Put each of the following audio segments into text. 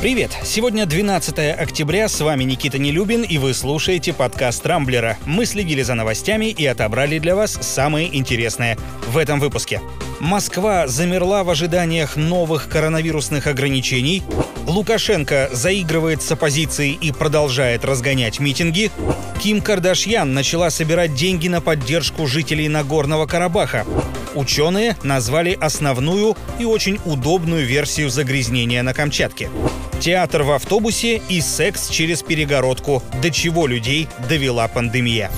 Привет! Сегодня 12 октября, с вами Никита Нелюбин, и вы слушаете подкаст «Рамблера». Мы следили за новостями и отобрали для вас самые интересные в этом выпуске. Москва замерла в ожиданиях новых коронавирусных ограничений, Лукашенко заигрывает с оппозицией и продолжает разгонять митинги, Ким Кардашьян начала собирать деньги на поддержку жителей Нагорного Карабаха, Ученые назвали основную и очень удобную версию загрязнения на Камчатке. Театр в автобусе и секс через перегородку, до чего людей довела пандемия.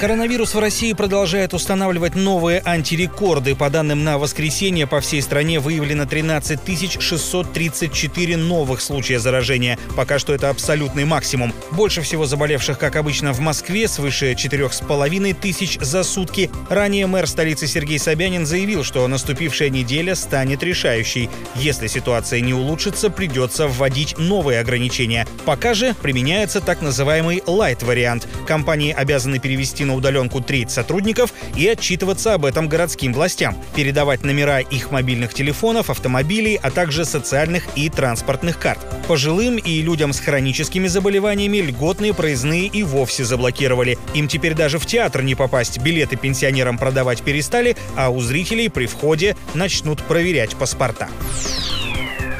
Коронавирус в России продолжает устанавливать новые антирекорды. По данным на воскресенье, по всей стране выявлено 13 634 новых случая заражения. Пока что это абсолютный максимум. Больше всего заболевших, как обычно, в Москве, свыше 4,5 тысяч за сутки. Ранее мэр столицы Сергей Собянин заявил, что наступившая неделя станет решающей. Если ситуация не улучшится, придется вводить новые ограничения. Пока же применяется так называемый лайт-вариант. Компании обязаны перевести на удаленку треть сотрудников и отчитываться об этом городским властям, передавать номера их мобильных телефонов, автомобилей, а также социальных и транспортных карт. Пожилым и людям с хроническими заболеваниями льготные проездные и вовсе заблокировали. Им теперь даже в театр не попасть, билеты пенсионерам продавать перестали, а у зрителей при входе начнут проверять паспорта.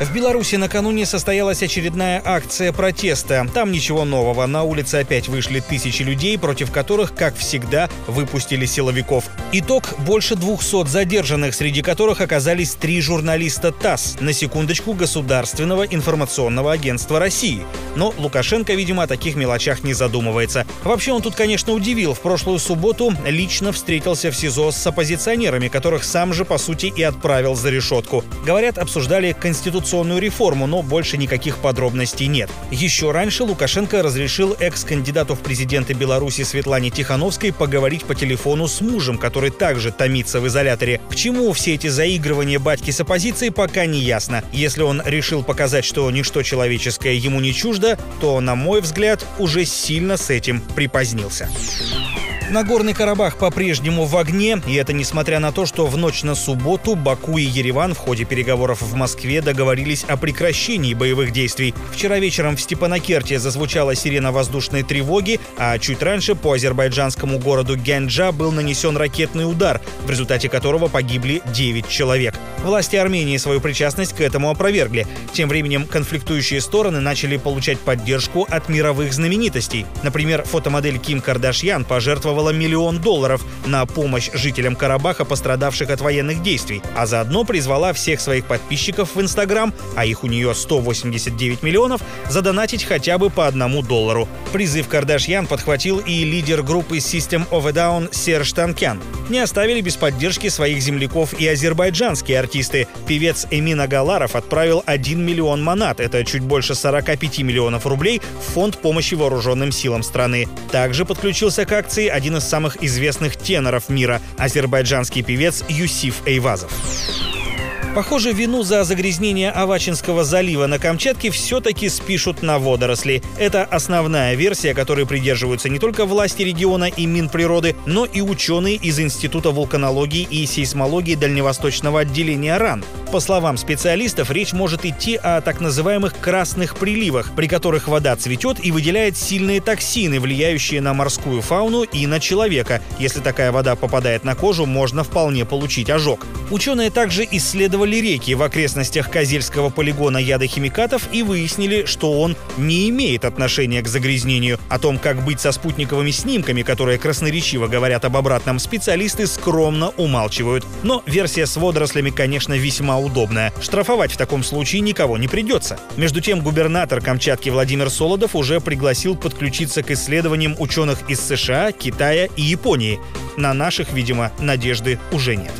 В Беларуси накануне состоялась очередная акция протеста. Там ничего нового. На улице опять вышли тысячи людей, против которых, как всегда, выпустили силовиков. Итог – больше 200 задержанных, среди которых оказались три журналиста ТАСС, на секундочку Государственного информационного агентства России. Но Лукашенко, видимо, о таких мелочах не задумывается. Вообще он тут, конечно, удивил. В прошлую субботу лично встретился в СИЗО с оппозиционерами, которых сам же, по сути, и отправил за решетку. Говорят, обсуждали конституцию конституционную реформу, но больше никаких подробностей нет. Еще раньше Лукашенко разрешил экс-кандидату в президенты Беларуси Светлане Тихановской поговорить по телефону с мужем, который также томится в изоляторе. К чему все эти заигрывания батьки с оппозицией, пока не ясно. Если он решил показать, что ничто человеческое ему не чуждо, то, на мой взгляд, уже сильно с этим припозднился. Нагорный Карабах по-прежнему в огне, и это несмотря на то, что в ночь на субботу Баку и Ереван в ходе переговоров в Москве договорились о прекращении боевых действий. Вчера вечером в Степанакерте зазвучала сирена воздушной тревоги, а чуть раньше по азербайджанскому городу Гянджа был нанесен ракетный удар, в результате которого погибли 9 человек. Власти Армении свою причастность к этому опровергли. Тем временем конфликтующие стороны начали получать поддержку от мировых знаменитостей. Например, фотомодель Ким Кардашьян пожертвовала пожертвовала миллион долларов на помощь жителям Карабаха, пострадавших от военных действий, а заодно призвала всех своих подписчиков в Инстаграм, а их у нее 189 миллионов, задонатить хотя бы по одному доллару. Призыв Кардашьян подхватил и лидер группы System of a Down Серж Танкян. Не оставили без поддержки своих земляков и азербайджанские артисты. Певец Эмин Агаларов отправил 1 миллион манат, это чуть больше 45 миллионов рублей, в фонд помощи вооруженным силам страны. Также подключился к акции один один из самых известных теноров мира – азербайджанский певец Юсиф Эйвазов. Похоже, вину за загрязнение Авачинского залива на Камчатке все-таки спишут на водоросли. Это основная версия, которой придерживаются не только власти региона и Минприроды, но и ученые из Института вулканологии и сейсмологии Дальневосточного отделения РАН. По словам специалистов, речь может идти о так называемых красных приливах, при которых вода цветет и выделяет сильные токсины, влияющие на морскую фауну и на человека. Если такая вода попадает на кожу, можно вполне получить ожог. Ученые также исследовали реки в окрестностях Козельского полигона ядохимикатов и выяснили, что он не имеет отношения к загрязнению. О том, как быть со спутниковыми снимками, которые красноречиво говорят об обратном, специалисты скромно умалчивают. Но версия с водорослями, конечно, весьма удобная. Штрафовать в таком случае никого не придется. Между тем, губернатор Камчатки Владимир Солодов уже пригласил подключиться к исследованиям ученых из США, Китая и Японии. На наших, видимо, надежды уже нет.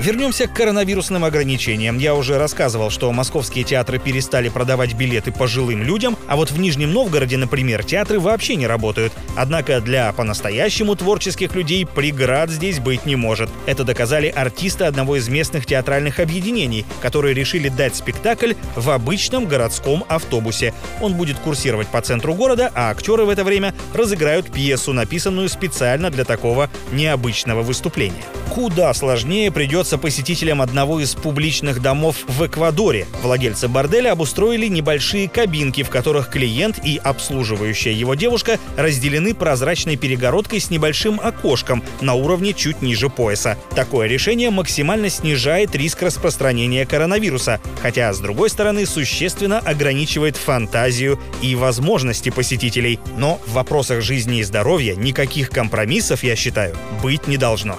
Вернемся к коронавирусным ограничениям. Я уже рассказывал, что московские театры перестали продавать билеты пожилым людям, а вот в Нижнем Новгороде, например, театры вообще не работают. Однако для по-настоящему творческих людей преград здесь быть не может. Это доказали артисты одного из местных театральных объединений, которые решили дать спектакль в обычном городском автобусе. Он будет курсировать по центру города, а актеры в это время разыграют пьесу, написанную специально для такого необычного выступления. Куда сложнее придется понравился посетителям одного из публичных домов в Эквадоре. Владельцы борделя обустроили небольшие кабинки, в которых клиент и обслуживающая его девушка разделены прозрачной перегородкой с небольшим окошком на уровне чуть ниже пояса. Такое решение максимально снижает риск распространения коронавируса, хотя, с другой стороны, существенно ограничивает фантазию и возможности посетителей. Но в вопросах жизни и здоровья никаких компромиссов, я считаю, быть не должно.